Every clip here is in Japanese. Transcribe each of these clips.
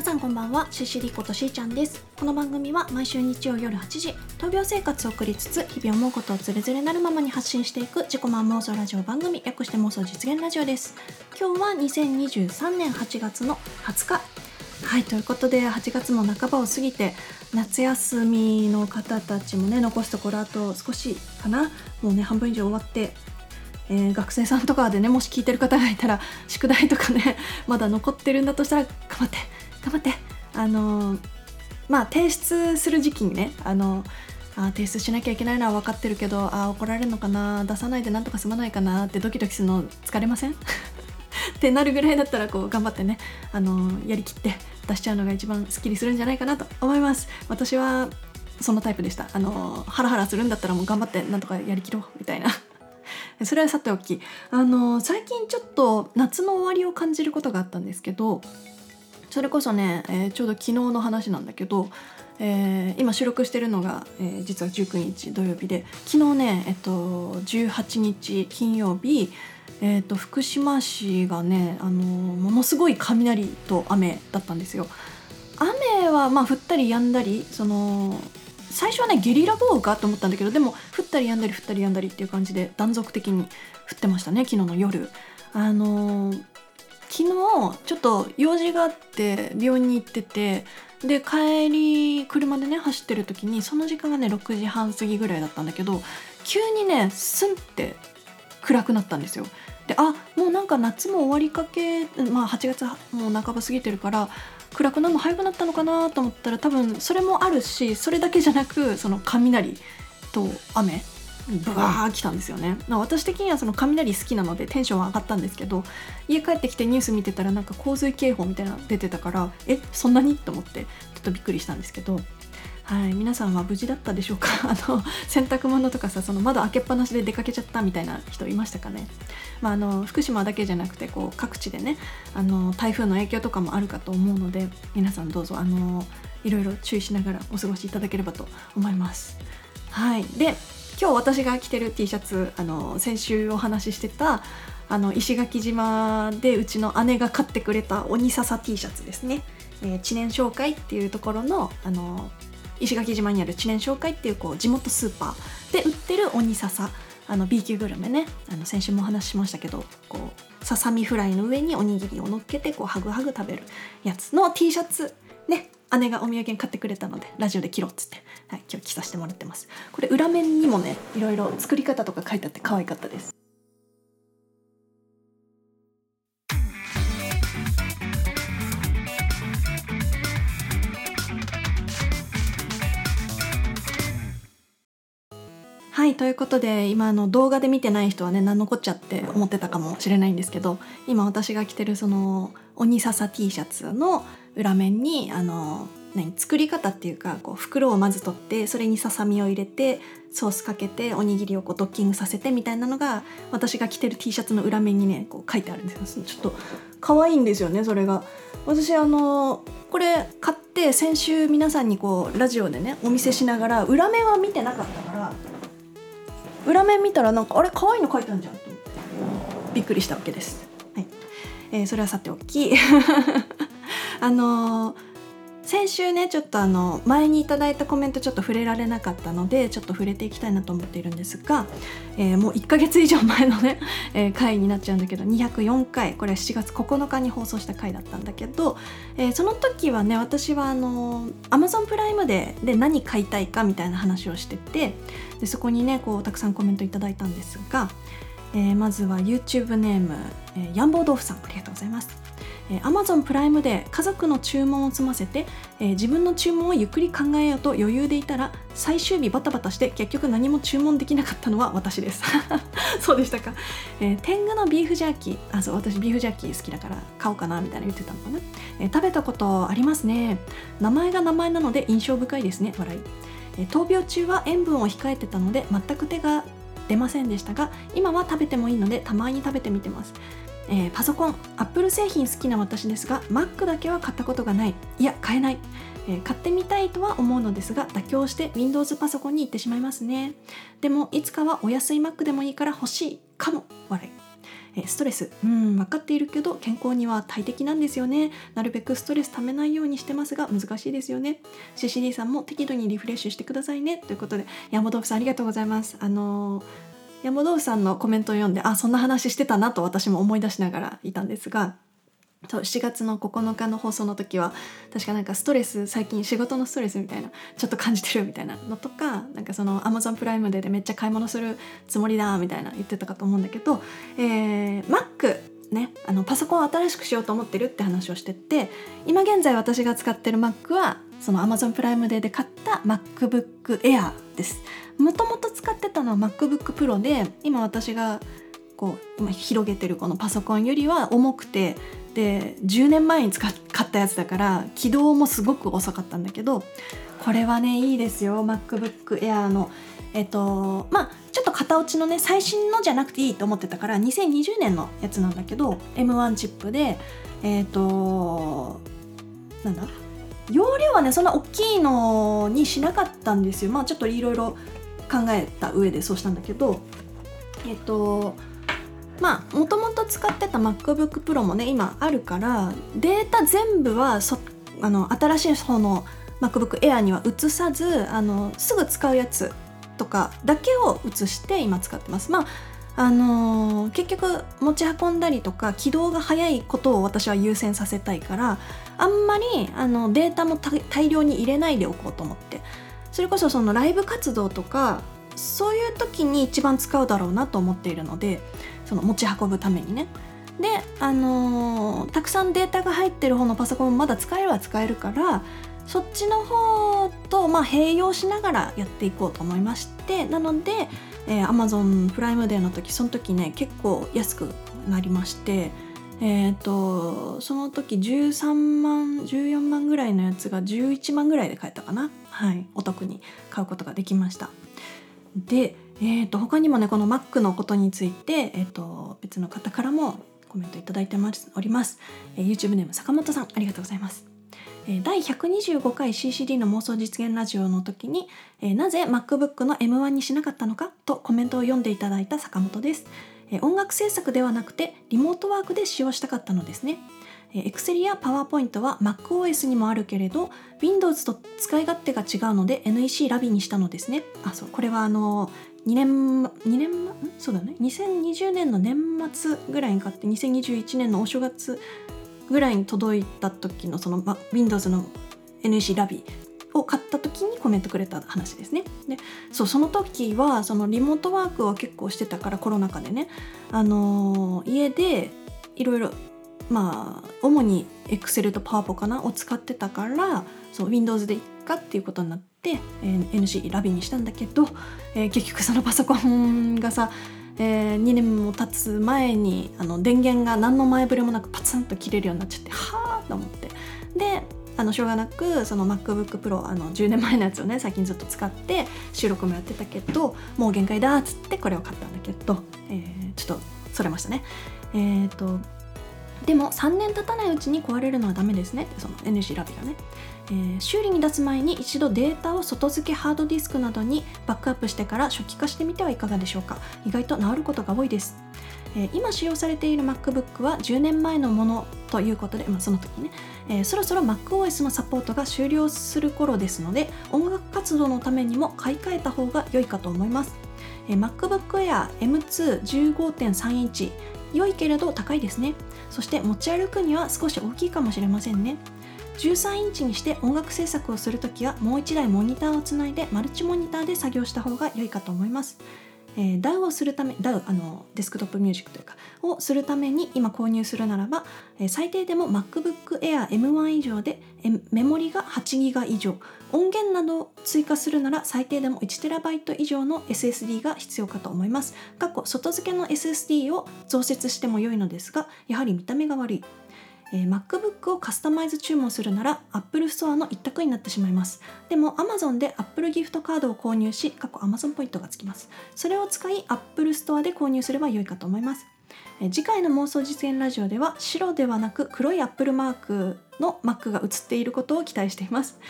皆さんこんばんは。シシリことしーちゃんです。この番組は毎週日曜夜8時闘病生活を送りつつ日々思うことをつれづれなるままに発信していく自己満妄想ラジオ番組略して妄想実現ラジオです。今日は2023年8月の20日。はいということで8月も半ばを過ぎて夏休みの方たちもね残すところあと少しかな。もうね半分以上終わってえー、学生さんとかでねもし聞いてる方がいたら宿題とかねまだ残ってるんだとしたら頑張って頑張って。あの、まあ提出する時期にねあのあ提出しなきゃいけないのは分かってるけどあ怒られるのかな出さないでなんとか済まないかなってドキドキするの疲れません？ってなるぐらいだったらこう頑張ってねあのやりきって出しちゃうのが一番すっきりするんじゃないかなと思います。私はそのタイプでした。あのハラハラするんだったらもう頑張ってなんとかやりきろうみたいな。それはさておき。あの最近ちょっと夏の終わりを感じることがあったんですけどそれこそね、えー、ちょうど昨日の話なんだけど、えー、今収録してるのが、えー、実は19日土曜日で昨日ね、えっと、18日金曜日、えーと、福島市がね、あのものすごい雷と雨だったんですよ。雨はまあ降ったり止んだりその最初はねゲリラ豪雨かと思ったんだけどでも降ったりやんだり降ったりやんだりっていう感じで断続的に降ってましたね昨日の夜。あのー、昨日ちょっと用事があって病院に行っててで帰り車でね走ってる時にその時間がね6時半過ぎぐらいだったんだけど急にねスンって暗くなったんですよ。であもうなんか夏も終わりかけまあ8月もう半ば過ぎてるから暗くなるの早くなったのかなと思ったら多分それもあるしそれだけじゃなくその雷と雨ブワー来たんですよね。私的にはその雷好きなのでテンションは上がったんですけど家帰ってきてニュース見てたらなんか洪水警報みたいなの出てたからえそんなに？と思ってちょっとびっくりしたんですけどはい、皆さんは無事だったでしょうか？あの洗濯物とかさその窓開けっぱなしで出かけちゃったみたいな人いましたかね、まあ、あの福島だけじゃなくてこう各地でねあの台風の影響とかもあるかと思うので皆さんどうぞあのいろいろ注意しながらお過ごしいただければと思います。はい、で今日私が着てる T シャツあの先週お話ししてたあの石垣島でうちの姉が買ってくれた鬼笹 T シャツですね。えー、知念商会っていうところのあの石垣島にある知念商会っていうこう地元スーパーで売ってる鬼笹。あの B 級グルメね。あの先週もお話ししましたけどこうささみフライの上におにぎりを乗っけてこうハグハグ食べるやつの T シャツね。姉がお土産買ってくれたのでラジオで着ろうっつって、はい、今日着させてもらってます。これ裏面にもねいろいろ作り方とか書いてあって可愛かったです。はいということで今の動画で見てない人はね何のこっちゃって思ってたかもしれないんですけど今私が着てるその鬼笹 T シャツの裏面にあの何作り方っていうかこう袋をまず取ってそれにささみを入れてソースかけておにぎりをこうドッキングさせてみたいなのが私が着てる T シャツの裏面にねこう書いてあるんですよ。ちょっと可愛いんですよねそれが。私あのこれ買って先週皆さんにこうラジオでねお見せしながら裏面は見てなかったから裏面見たらなんかあれ可愛いの書いてあるじゃんと思って。びっくりしたわけです。はい。えー、それはさておき。あの先週ねちょっとあの前にいただいたコメントちょっと触れられなかったのでちょっと触れていきたいなと思っているんですが、えー、もう1ヶ月以上前のね、えー、回になっちゃうんだけど204回これは7月9日に放送した回だったんだけど、えー、その時はね私はあの Amazon プライムでで何買いたいかみたいな話をしててでそこにねこうたくさんコメントいただいたんですが、えまずは YouTube ネーム、え、ヤンボー豆腐さんありがとうございます。えー、Amazon プライムで家族の注文を済ませて、えー、自分の注文をゆっくり考えようと余裕でいたら最終日バタバタして結局何も注文できなかったのは私です。そうでしたか、えー、天狗のビーフジャーキー。あそう私ビーフジャーキー好きだから買おうかなみたいな言ってたのかな、えー、食べたことありますね。名前が名前なので印象深いですね。笑い、えー、闘病中は塩分を控えてたので全く手が出ませんでしたが今は食べてもいいのでたまに食べてみてます。えー、パソコンアップル製品好きな私ですが Mac だけは買ったことがない。いや買えない、えー、買ってみたいとは思うのですが妥協して Windows パソコンに行ってしまいますね。でもいつかはお安い Mac でもいいから欲しいかも。笑い。ストレス。うん分かっているけど健康には大敵なんですよね。なるべくストレスためないようにしてますが難しいですよね。CCD さんも適度にリフレッシュしてくださいね。ということで山豆腐さんありがとうございます。あのー、山豆腐さんのコメントを読んであそんな話してたなと私も思い出しながらいたんですがそう7月の9日の放送の時は確かなんかストレス最近仕事のストレスみたいなちょっと感じてるみたいなのとかなんかその Amazon プライムデーでめっちゃ買い物するつもりだみたいな言ってたかと思うんだけど、えー、Mac ねあのパソコンを新しくしようと思ってるって話をしてて今現在私が使ってる Mac はその Amazon プライムデーで買った MacBook Air です。もともと使ってたのは MacBook Pro で今私がこう今広げてるこのパソコンよりは重くてで10年前に使っ買ったやつだから起動もすごく遅かったんだけどこれはねいいですよ MacBook Air の。えっとまあちょっと型落ちのね最新のじゃなくていいと思ってたから2020年のやつなんだけど M1 チップでえっとなんだ？容量はねそんな大きいのにしなかったんですよ。まあちょっといろいろ考えた上でそうしたんだけどえっとまあもともと使ってた MacBook Pro もね今あるからデータ全部はそあの新しい方の MacBook Air には移さずあのすぐ使うやつとかだけを移して今使ってます。まああのー、結局持ち運んだりとか起動が早いことを私は優先させたいからあんまりあのデータも大量に入れないでおこうと思ってそれこそそのライブ活動とかそういう時に一番使うだろうなと思っているのでその持ち運ぶためにね。であのー、たくさんデータが入ってる方のパソコンもまだ使えるは使えるからそっちの方と、まあ、併用しながらやっていこうと思いましてなので、えー、Amazon プライムデーの時その時ね結構安くなりましてえーと、その時13万14万ぐらいのやつが11万ぐらいで買えたかな？はい。お得に買うことができました。でえーと、他にもねこの Mac のことについて、えーと、別の方からもコメントいただいております、えー、YouTube ネーム坂本さんありがとうございます、第125回 CCD の妄想実現ラジオの時に、え、なぜ MacBook の M1 にしなかったのかとコメントを読んでいただいた坂本です、音楽制作ではなくてリモートワークで使用したかったのですね。Excel や PowerPoint は MacOS にもあるけれど Windows と使い勝手が違うので NEC ラビにしたのですね。あそうこれはあの2年2年そうだね。2020年の年末ぐらいに買って2021年のお正月ぐらいに届いた時のその、ま、Windows の NEC ラビ。を買った時にコメントくれた話ですね。でそうその時はそのリモートワークを結構してたからコロナ禍でね、あのー、家でいろいろまあ主に Excel と PowerPo かなを使ってたからそう Windows でいっかっていうことになって、えー、NC ラビにしたんだけど、えー、結局そのパソコンがさ、えー、2年も経つ前にあの電源が何の前触れもなくパツンと切れるようになっちゃってはあと思ってであのしょうがなくその MacBookPro あの10年前のやつをね最近ずっと使って収録もやってたけどもう限界だっつってこれを買ったんだけど、えー、ちょっとそれましたね。えっ、ー、とでも3年経たないうちに壊れるのはダメですね。その NC ラビがね、えー、修理に出す前に一度データを外付けハードディスクなどにバックアップしてから初期化してみてはいかがでしょうか。意外と治ることが多いです。え、今使用されている MacBook は10年前のものということで、まあ、その時ね、えー、そろそろ MacOS のサポートが終了する頃ですので音楽活動のためにも買い替えた方が良いかと思います、えー、MacBook Air M215.3 インチ。良いけれど高いですね。そして持ち歩くには少し大きいかもしれませんね。13インチにして音楽制作をするときはもう1台モニターをつないでマルチモニターで作業した方が良いかと思います。えー、DAW をするため DAW あのデスクトップミュージックというかをするために今購入するならば、えー、最低でも MacBook Air M1 以上でメモリが 8GB 以上音源などを追加するなら最低でも 1TB 以上の SSD が必要かと思います。過去外付けの SSD を増設しても良いのですがやはり見た目が悪い。えー、MacBook をカスタマイズ注文するなら Apple Store の一択になってしまいます。でも Amazon で Apple ギフトカードを購入し過去 Amazon ポイントがつきます。それを使い Apple Store で購入すれば良いかと思います。え次回の妄想実現ラジオでは白ではなく黒い Apple マークの Mac が映っていることを期待しています。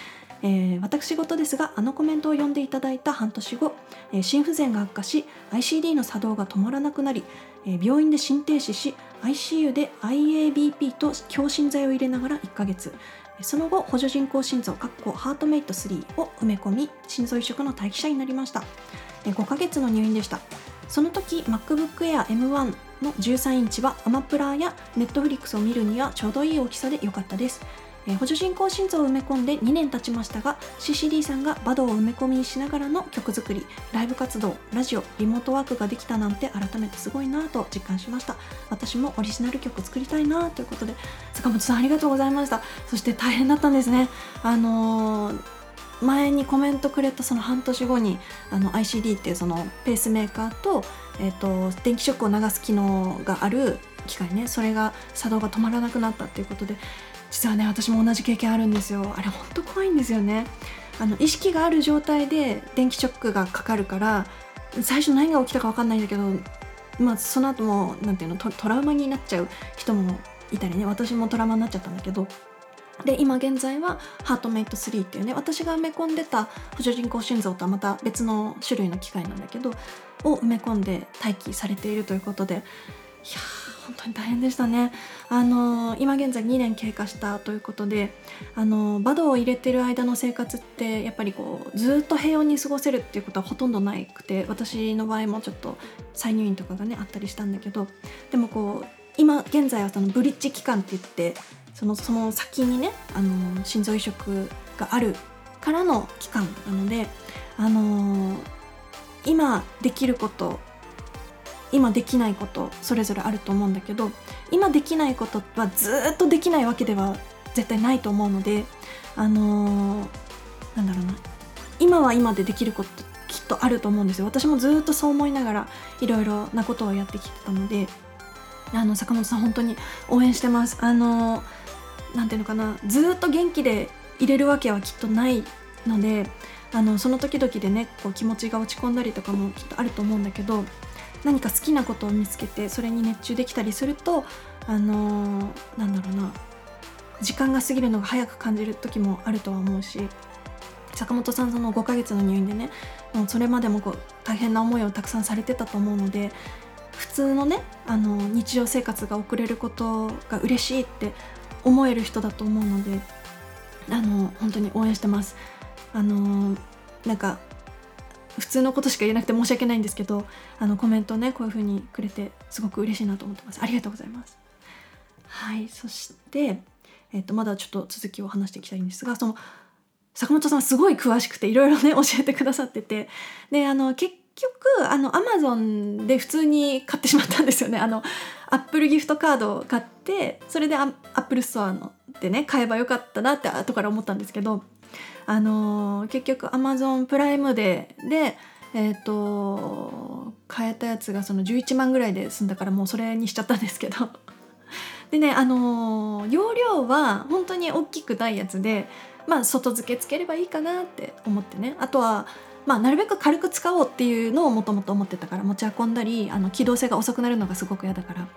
えー、私事ですがあのコメントを読んでいただいた半年後、えー、心不全が悪化し ICD の作動が止まらなくなり、えー、病院で心停止し ICU で IABP と強心剤を入れながら1ヶ月。その後補助人工心臓ハートメイト3を埋め込み心臓移植の待機者になりました。5ヶ月の入院でした。その時 MacBook Air M1 の13インチはアマプラーや Netflix を見るにはちょうどいい大きさで良かったです。えー、補助人工心臓を埋め込んで2年経ちましたが CCD さんがバドを埋め込みにしながらの曲作りライブ活動ラジオリモートワークができたなんて改めてすごいなと実感しました。私もオリジナル曲作りたいなということで坂本さんありがとうございました。そして大変だったんですね。あのー前にコメントくれたその半年後にあの ICD っていうそのペースメーカーと,、えーと電気ショックを流す機能がある機械ね。それが作動が止まらなくなったっていうことで実はね私も同じ経験あるんですよ。あれほんと怖いんですよね。あの意識がある状態で電気ショックがかかるから最初何が起きたか分かんないんだけどまあその後も何ていうのトラウマになっちゃう人もいたりね。私もトラウマになっちゃったんだけど。で今現在はハートメイト3っていうね私が埋め込んでた補助人工心臓とはまた別の種類の機械なんだけどを埋め込んで待機されているということでいやー本当に大変でしたね。あの今現在2年経過したということであのバドを入れてる間の生活ってやっぱりこうずっと平穏に過ごせるっていうことはほとんどなくて私の場合もちょっと再入院とかがねあったりしたんだけどでもこう今現在はそのブリッジ期間って言ってそのその先にねあの心臓移植があるからの期間なのであの今できること今できないことそれぞれあると思うんだけど今できないことはずっとできないわけでは絶対ないと思うのであのー、なんだろうな。今は今でできることきっとあると思うんですよ。私もずっとそう思いながらいろいろなことをやってきてたのであの坂本さん本当に応援してます。あのなんていうのかな。ずっと元気でいれるわけはきっとないのであのその時々でねこう気持ちが落ち込んだりとかもきっとあると思うんだけど何か好きなことを見つけてそれに熱中できたりするとあのー、なんだろうな時間が過ぎるのが早く感じる時もあるとは思うし坂本さんその5ヶ月の入院でねもうそれまでもこう大変な思いをたくさんされてたと思うので普通のねあの日常生活が送れることが嬉しいって思える人だと思うのであの本当に応援してます。あのなんか普通のことしか言えなくて申し訳ないんですけどあのコメントをねこういう風にくれてすごく嬉しいなと思ってます。ありがとうございます。はいそしてえっ、ー、とまだちょっと続きを話していきたいんですがその坂本さんすごい詳しくていろいろね教えてくださってて。であの結局あのアマゾンで普通に買ってしまったんですよね。あのアップルギフトカードを買ってそれでアップルストアのでね買えばよかったなって後から思ったんですけどあのー、結局 Amazon プライムデーでえーと、買えたやつがその11万ぐらいで済んだからもうそれにしちゃったんですけど。でねあのー、容量は本当に大きくないやつでまあ外付けつければいいかなって思ってね。あとはまあ、なるべく軽く使おうっていうのをもともと思ってたから持ち運んだりあの機動性が遅くなるのがすごく嫌だから。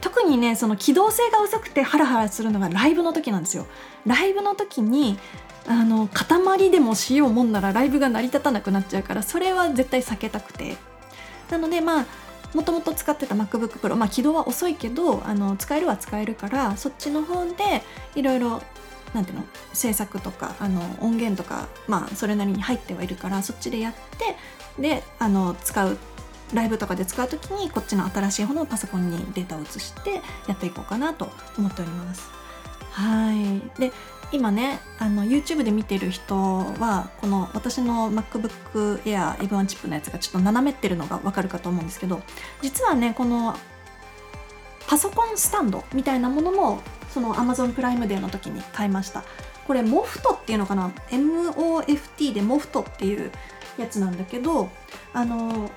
特にねその機動性が遅くてハラハラするのがライブの時なんですよ。ライブの時にあの塊でもしようもんならライブが成り立たなくなっちゃうからそれは絶対避けたくてなのでまあもともと使ってた MacBookPro まあ起動は遅いけどあの使えるは使えるからそっちの方でいろいろなんていうの制作とかあの音源とかまあそれなりに入ってはいるからそっちでやってであの使うライブとかで使う時にこっちの新しい方のパソコンにデータを移してやっていこうかなと思っております。はい。で今ねあの YouTube で見てる人はこの私の MacBook Air M1 チップのやつがちょっと斜めってるのがわかるかと思うんですけど実はねこのパソコンスタンドみたいなものもその Amazon プライムデーの時に買いました。これモフトっていうのかな？MOFT でモフトっていうやつなんだけどあの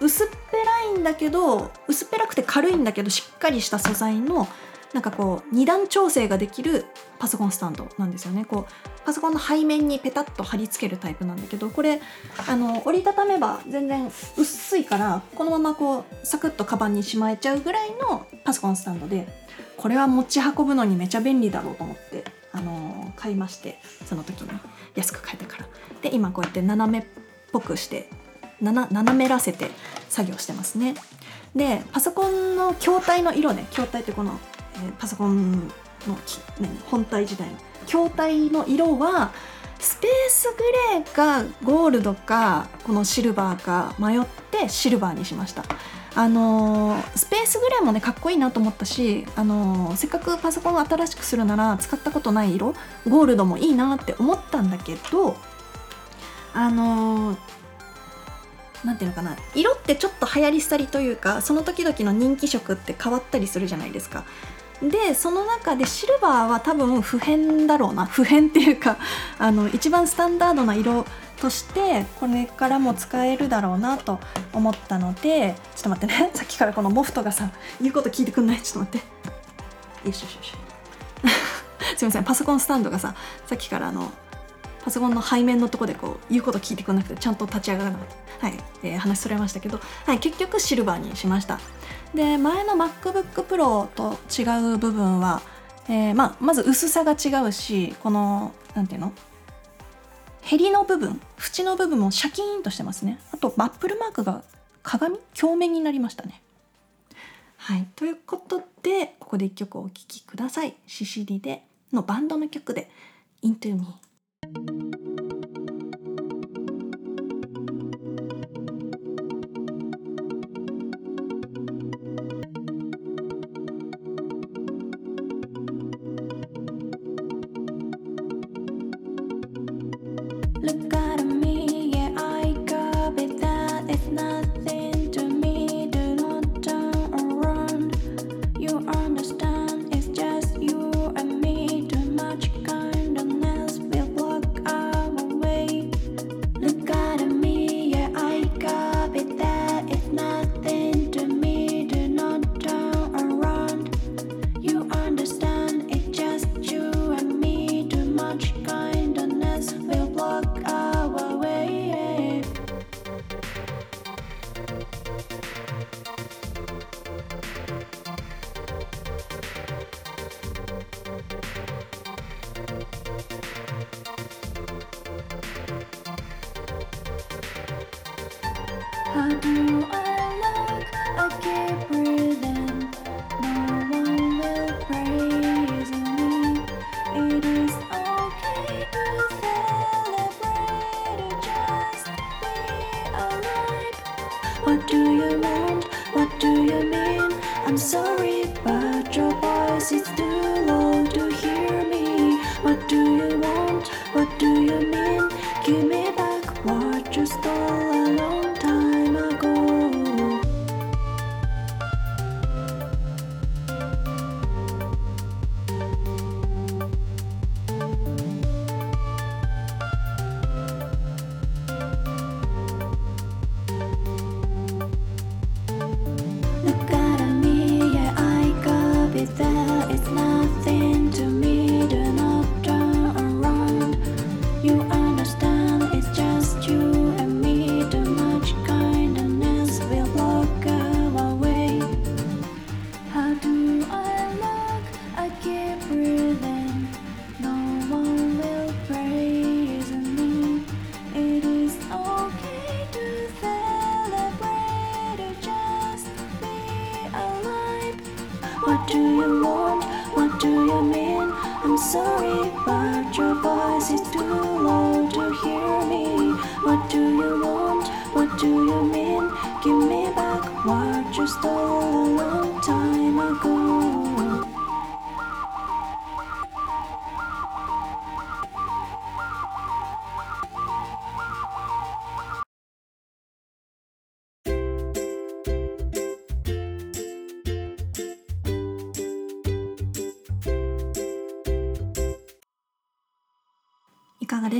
薄っぺらいんだけど薄っぺらくて軽いんだけどしっかりした素材のなんかこう二段調整ができるパソコンスタンドなんですよね。こうパソコンの背面にペタッと貼り付けるタイプなんだけどこれあの折りたためば全然薄いからこのままこうサクッとカバンにしまえちゃうぐらいのパソコンスタンドでこれは持ち運ぶのにめちゃ便利だろうと思ってあの買いましてその時に。安く買えたから。で今こうやって斜めっぽくして斜めらせて作業してますね。でパソコンの筐体の色ね筐体ってこの、え、パソコンの、本体自体の筐体の色はスペースグレーかゴールドかこのシルバーか迷ってシルバーにしました。あのー、スペースグレーもねかっこいいなと思ったし、あのー、せっかくパソコンを新しくするなら使ったことない色ゴールドもいいなって思ったんだけどあのー、なんていうのかな色ってちょっと流行り廃りというかその時々の人気色って変わったりするじゃないですか。でその中でシルバーは多分普遍だろうな。普遍っていうか あの一番スタンダードな色としてこれからも使えるだろうなと思ったのでちょっと待ってね。さっきからこのモフトがさ言うこと聞いてくんない？ちょっと待って。よしよしよし。すいません。パソコンスタンドがささっきからあのパソコンの背面のとこでこう言うこと聞いてくれなくてちゃんと立ち上がらなかったはい、えー、話それましたけど、はい、結局シルバーにしました。で前の MacBookPro と違う部分は、えー、まあ、まず薄さが違うしこの何ていうの？ヘリの部分縁の部分もシャキーンとしてますね。あとバップルマークが鏡？鏡面になりましたね。はいということでここで1曲お聴きください。シシリでのバンドの曲で「Into Me」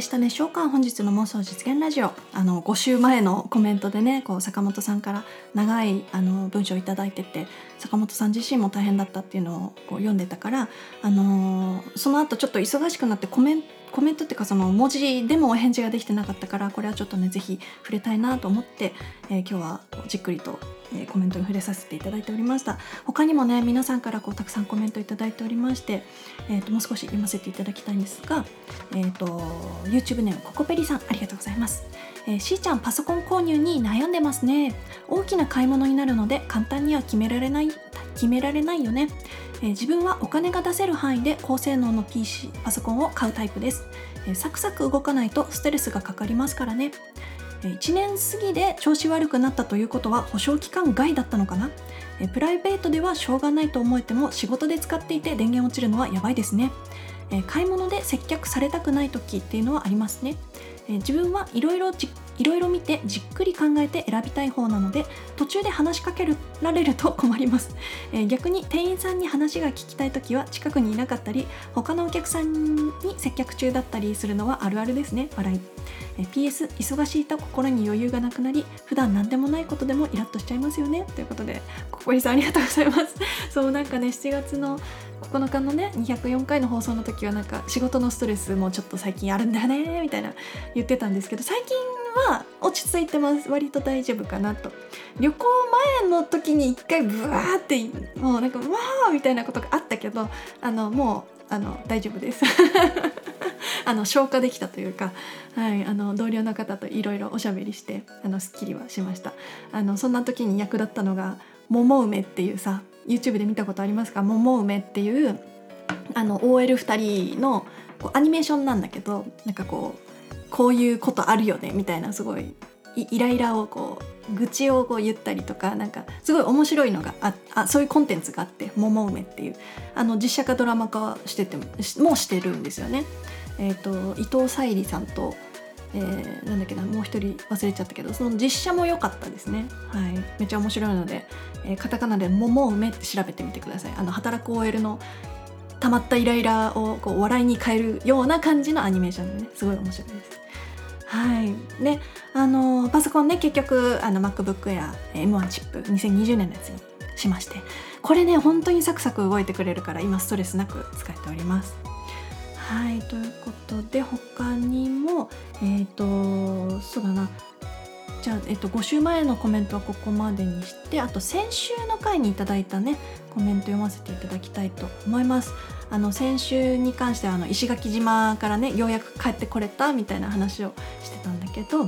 したでしょうか本日の妄想実現ラジオ。あの5週前のコメントでねこう坂本さんから長いあの文章を頂いてて坂本さん自身も大変だったっていうのをこう読んでたからあのー、その後ちょっと忙しくなってコメンコメントっていうかその文字でもお返事ができてなかったからこれはちょっとね是非触れたいなと思って、えー、今日はじっくりとえー、コメントに触れさせていただいておりました。他にもね皆さんからこうたくさんコメントいただいておりまして、えーと、もう少し読ませていただきたいんですが、えーと、YouTube ネームココペリさんありがとうございます、えー、しーちゃんパソコン購入に悩んでますね。大きな買い物になるので簡単には決められない決められないよね、え、自分はお金が出せる範囲で高性能の PC パソコンを買うタイプです、え、サクサク動かないとストレスがかかりますからね。1年過ぎで調子悪くなったということは保証期間外だったのかな。プライベートではしょうがないと思えても仕事で使っていて電源落ちるのはやばいですね。買い物で接客されたくない時っていうのはありますね。自分はいろいろいろいろ見てじっくり考えて選びたい方なので途中で話しかけられると困ります、えー、逆に店員さんに話が聞きたい時は近くにいなかったり他のお客さんに接客中だったりするのはあるあるですね。笑い、えー、PS 忙しいと心に余裕がなくなり普段何でもないことでもイラッとしちゃいますよね。ということでここりさんありがとうございます。そうなんかね7月の9日のね204回の放送の時はなんか仕事のストレスもちょっと最近あるんだねみたいな言ってたんですけど最近は落ち着いてます。割と大丈夫かなと。旅行前の時に一回ブワーってもうなんかわーみたいなことがあったけどあのもうあの大丈夫です。あの消化できたというか、はい、あの同僚の方といろいろおしゃべりしてあのすっきりはしました。あのそんな時に役立ったのが「桃梅」っていうさ YouTube で見たことありますか？桃梅っていうあの OL2 人のこうアニメーションなんだけどなんかこうこういうことあるよねみたいなすごいイライラをこう愚痴をこう言ったりとかなんかすごい面白いのがああそういうコンテンツがあって「桃梅」っていうあの実写化ドラマ化しててももしてるんですよね。えーと、伊藤沙莉さんと、えー、なんだっけなもう一人忘れちゃったけどその実写も良かったですね。はい、めっちゃ面白いので、えー、カタカナで「桃梅」って調べてみてください。あの働く OL の溜まったイライラをこう笑いに変えるような感じのアニメーションでねすごい面白いです。はいであのパソコンね結局あの MacBook Air M1 チップ2020年のやつにしましてこれね本当にサクサク動いてくれるから今ストレスなく使えております。はいということで他にもえっ、ー、とそうだな。じゃあ、えっと、5週前のコメントはここまでにしてあと先週の回にいただいたねコメント読ませていただきたいと思います。あの先週に関してはあの石垣島からねようやく帰ってこれたみたいな話をしてたんだけど、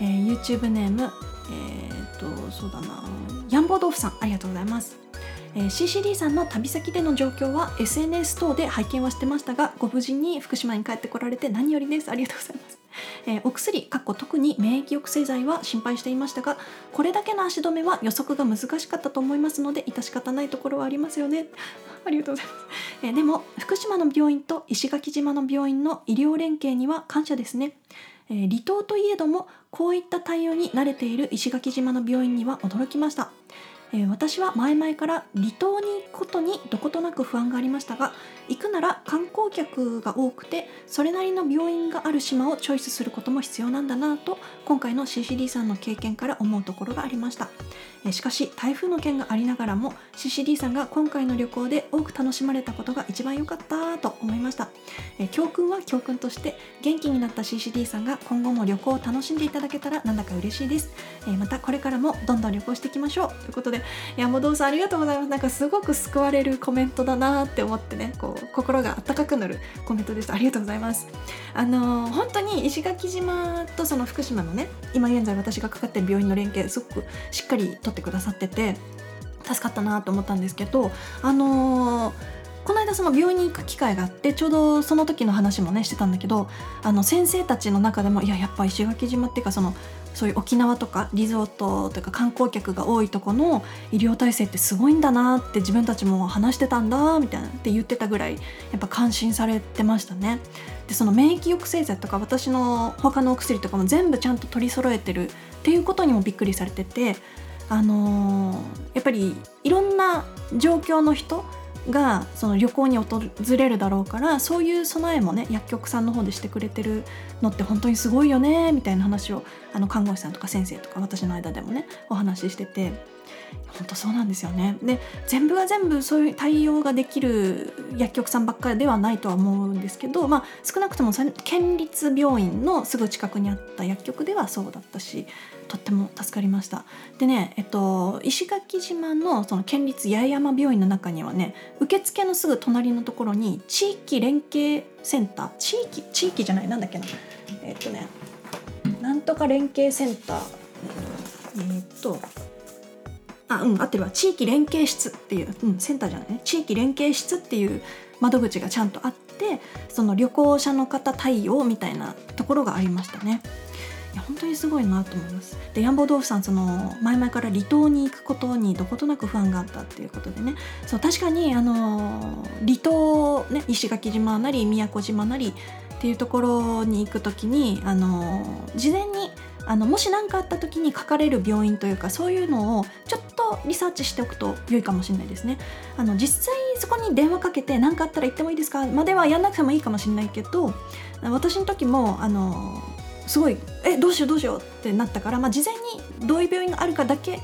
えー、YouTube ネームえー、っとそうだなヤンボ豆腐さんありがとうございます。えー、CCD さんの旅先での状況は SNS 等で拝見はしてましたがご無事に福島に帰ってこられて何よりです。ありがとうございます。えー、お薬かっこ特に免疫抑制剤は心配していましたがこれだけの足止めは予測が難しかったと思いますので致し方ないところはありますよね。ありがとうございます、えー、でも福島の病院と石垣島の病院の医療連携には感謝ですね。えー、離島といえどもこういった対応に慣れている石垣島の病院には驚きました。えー、私は前々から離島に行くことにどことなく不安がありましたが行くなら観光客が多くてそれなりの病院がある島をチョイスすることも必要なんだなと今回の CCD さんの経験から思うところがありました、えー、しかし台風の件がありながらも CCD さんが今回の旅行で多く楽しまれたことが一番良かったと思いました、えー、教訓は教訓として元気になった CCD さんが今後も旅行を楽しんでいただけたらなんだか嬉しいです、えまたこれからもどんどん旅行していきましょう。ということでで山堂さんありがとうございます。なんかすごく救われるコメントだなって思ってね。こう心が温かくなるコメントでしたありがとうございます。あのー、本当に石垣島とその福島のね今現在私がかかってる病院の連携すごくしっかりとってくださってて助かったなと思ったんですけどあのーこの間その病院に行く機会があってちょうどその時の話もねしてたんだけどあの先生たちの中でもいややっぱ石垣島っていうかそのそういう沖縄とかリゾートというか観光客が多いとこの医療体制ってすごいんだなって自分たちも話してたんだみたいなって言ってたぐらいやっぱ感心されてましたね。でその免疫抑制剤とか私の他のお薬とかも全部ちゃんと取り揃えてるっていうことにもびっくりされててあのー、やっぱりいろんな状況の人がその旅行に訪れるだろうからそういう備えもね薬局さんの方でしてくれてるのって本当にすごいよねみたいな話をあの看護師さんとか先生とか私の間でもねお話ししてて。本当そうなんですよね。で全部が全部そういう対応ができる薬局さんばっかりではないとは思うんですけど、まあ、少なくとも県立病院のすぐ近くにあった薬局ではそうだったしとっても助かりました。でね、えっと、石垣島のその県立八重山病院の中にはね受付のすぐ隣のところに地域連携センター地域地域じゃないなんだっけな。えっとねなんとか連携センター。えっとあうん合ってるわ。地域連携室っていう、うん、センターじゃないね。地域連携室っていう窓口がちゃんとあってその旅行者の方対応みたいなところがありましたね。や本当にすごいなと思います。でヤンボ豆腐さんその前々から離島に行くことにどことなく不安があったっていうことでねそう確かにあの離島、ね、石垣島なり宮古島なりっていうところに行く時にあの事前にあのもし何かあった時にかかれる病院というかそういうのをちょっとリサーチしておくと良いかもしれないですね。あの実際そこに電話かけて何かあったら行ってもいいですか？まではやんなくてもいいかもしれないけど私の時もあのすごいえどうしようどうしようってなったから、まあ、事前にどういう病院があるかだけ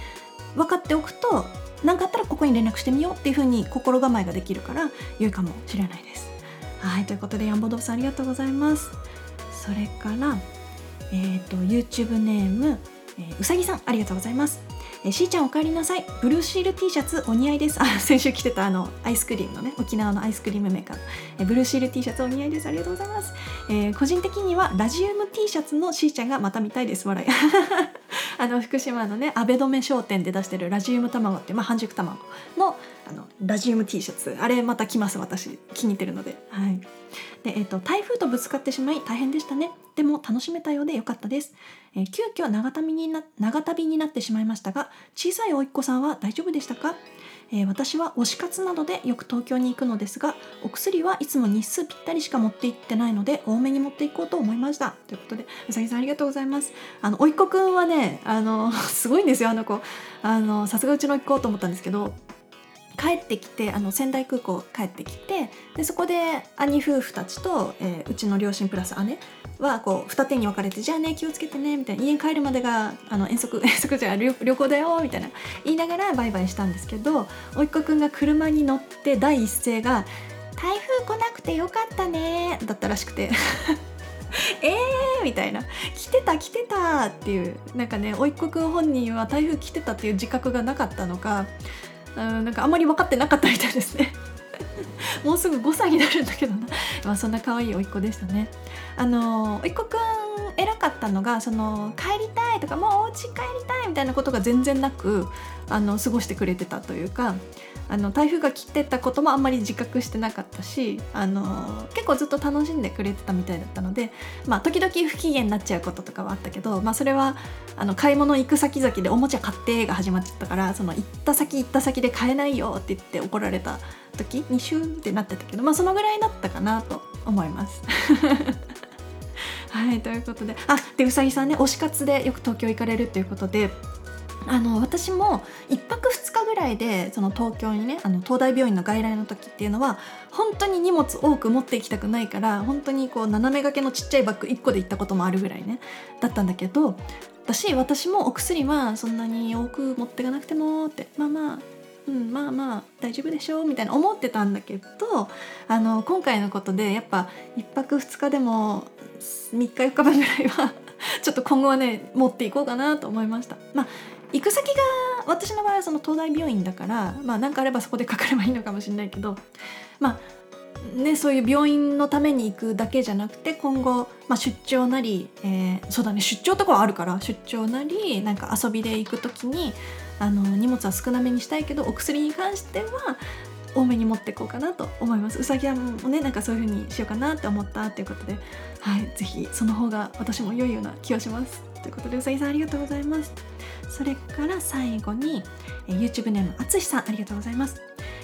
分かっておくと何かあったらここに連絡してみようっていうふうに心構えができるから良いかもしれないです。はいということでヤンボドさんありがとうございます。それからえっ、ー、と YouTube ネーム、え、うさぎさんありがとうございます。え、しーちゃんお帰りなさい。ブルーシール T シャツお似合いです。あ、先週着てたあのアイスクリームのね、沖縄のアイスクリームメーカー、え、ブルーシール T シャツお似合いです。ありがとうございます。えー、個人的にはラジウム T シャツのしーちゃんがまた見たいです。笑い。あの福島のね、阿部留商店で出してるラジウム卵って、まあ、半熟卵のあのラジウム T シャツ。あれまた来ます私。気に入ってるので。はい。で、えーと、台風とぶつかってしまい大変でしたね。でも楽しめたようでよかったです、えー、急遽長旅にな長旅になってしまいましたが小さい甥っ子さんは大丈夫でしたか？えー、私は推し活などでよく東京に行くのですがお薬はいつも日数ぴったりしか持って行ってないので多めに持っていこうと思いました。ということでうさぎさんありがとうございます。あの甥っ子くんはねあの すごいんですよ。あの子あのさすがうちの甥っ子と思ったんですけど帰ってきてあの仙台空港帰ってきてでそこで兄夫婦たちと、えー、うちの両親プラス姉はこう二手に分かれて「じゃあね気をつけてね」みたいな「家に帰るまでがあの遠足 遠足じゃ旅旅行だよ」みたいな。言いながらバイバイしたんですけど甥っ子くんが車に乗って第一声が「台風来なくてよかったね」だったらしくて。えーみたいな来てた来てたっていう。なんかね甥っ子くん本人は台風来てたっていう自覚がなかったのかうんなんかあんまり分かってなかったみたいですね。もうすぐ5歳になるんだけどな、まあ、そんな可愛いおいっ子でしたね。あの甥っ子くん偉かったのがその帰りたいとかもうお家帰りたいみたいなことが全然なくあの過ごしてくれてたというか。あの台風が来てたこともあんまり自覚してなかったしあの結構ずっと楽しんでくれてたみたいだったので、まあ、時々不機嫌になっちゃうこととかはあったけど、まあ、それはあの買い物行く先々でおもちゃ買ってが始まっちゃったからその行った先行った先で買えないよって言って怒られた時にシューってなってたけど、まあ、そのぐらいだったかなと思います。はいということであでうさぎさんね推し活でよく東京行かれるということであの私も1泊2日ぐらいでその東京にねあの東大病院の外来の時っていうのは本当に荷物多く持っていきたくないから本当にこう斜め掛けのちっちゃいバッグ1個で行ったこともあるぐらいねだったんだけど私私もお薬はそんなに多く持っていかなくてもってまあまあうん、まあまあ大丈夫でしょうみたいな思ってたんだけどあの今回のことでやっぱ1泊2日でも3日4日分ぐらいはちょっと今後はね持っていこうかなと思いました。まあ行く先が私の場合はその東大病院だからまあ何かあればそこでかかればいいのかもしれないけどまあね、そういう病院のために行くだけじゃなくて今後、まあ、出張なり、えー、そうだね出張とかはあるから出張なりなんか遊びで行く時にあの荷物は少なめにしたいけどお薬に関しては多めに持っていこうかなと思います。うさぎはもねなんかそういう風にしようかなって思ったっていうことではい是非その方が私も良いような気がします。ということでうさぎさんありがとうございます。それから最後に、え YouTube ネームあつしさんありがとうございます、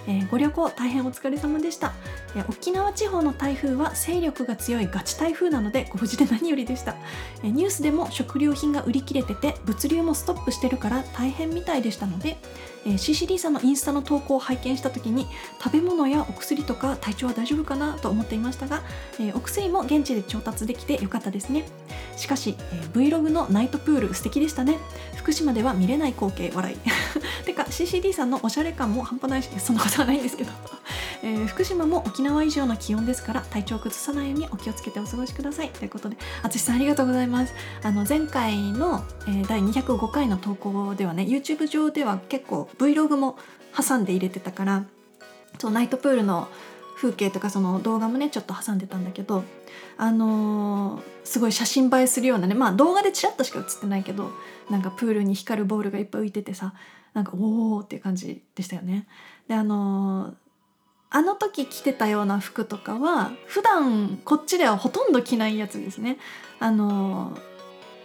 えー、ご旅行大変お疲れ様でした、えー、沖縄地方の台風は勢力が強いガチ台風なのでご無事で何よりでした、えー、ニュースでも食料品が売り切れてて物流もストップしてるから大変みたいでしたので、えー、CCD さんのインスタの投稿を拝見した時に食べ物やお薬とか体調は大丈夫かなと思っていましたが、えー、お薬も現地で調達できてよかったですね。しかし、えー、Vlog のナイトプール素敵でしたね。福島では見れない光景笑い。てか CCD さんのおしゃれ感も半端ないしそんなことはないんですけど。えー、福島も沖縄以上の気温ですから体調を崩さないようにお気をつけてお過ごしください。ということで淳さんありがとうございます。あの前回の、えー、第205回の投稿ではね YouTube 上では結構 Vlog も挟んで入れてたからそうナイトプールの風景とかその動画もねちょっと挟んでたんだけどあのー、すごい写真映えするようなねまあ動画でチラッとしか映ってないけどなんかプールに光るボールがいっぱい浮いててさなんかおおっていう感じでしたよね。であのー、あの時着てたような服とかは普段こっちではほとんど着ないやつですね。あの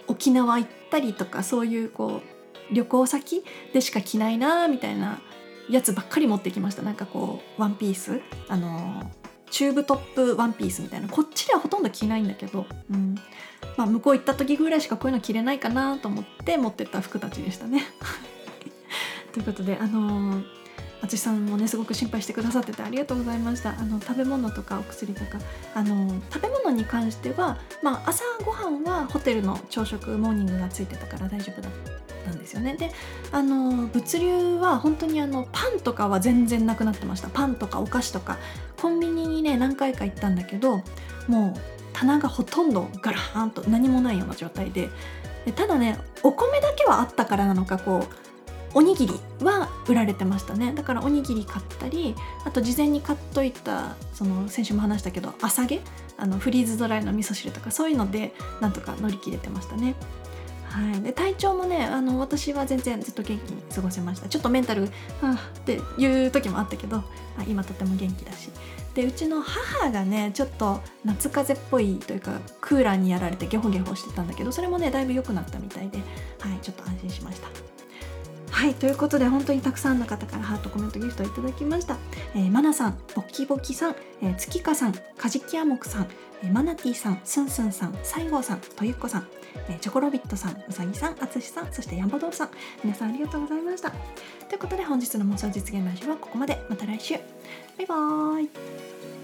沖縄行ったりとかそういうこう旅行先でしか着ないなみたいなやつばっかり持ってきました。なんかこうワンピース。あのチューブトップワンピースみたいな。こっちではほとんど着ないんだけど、うん。まあ、向こう行った時ぐらいしかこういうの着れないかなと思って持ってった服たちでしたね。ということであのー淳さんもねすごく心配してくださっててありがとうございました。あの食べ物とかお薬とかあの食べ物に関しては、まあ、朝ごはんはホテルの朝食モーニングがついてたから大丈夫だったんですよね。であの物流は本当にあのパンとかは全然なくなってました。パンとかお菓子とか。コンビニにね何回か行ったんだけどもう棚がほとんどガラーンと何もないような状態で。でただねお米だけはあったからなのかこうおにぎりは売られてましたね。だからおにぎり買ったりあと事前に買っといたその先週も話したけど朝げ？あのフリーズドライの味噌汁とかそういうのでなんとか乗り切れてましたね。はい、で体調もねあの私は全然ずっと元気に過ごせました。ちょっとメンタルはあっていう時もあったけど今とても元気だし。でうちの母がねちょっと夏風邪っぽいというかクーラーにやられてゲホゲホしてたんだけどそれもねだいぶ良くなったみたいで、はい、ちょっと安心しました。はいということで本当にたくさんの方からハートコメントギフトいただきました、えー、マナさんボキボキさん、えー、月花さんカジキアモクさん、えー、マナティさんスンスンさん西郷さんとゆっこさん、えー、チョコロビットさんうさぎさんあつしさんそしてヤンバドールさん。皆さんありがとうございました。ということで本日の妄想実現ラジオはここまで。また来週。バイバーイ。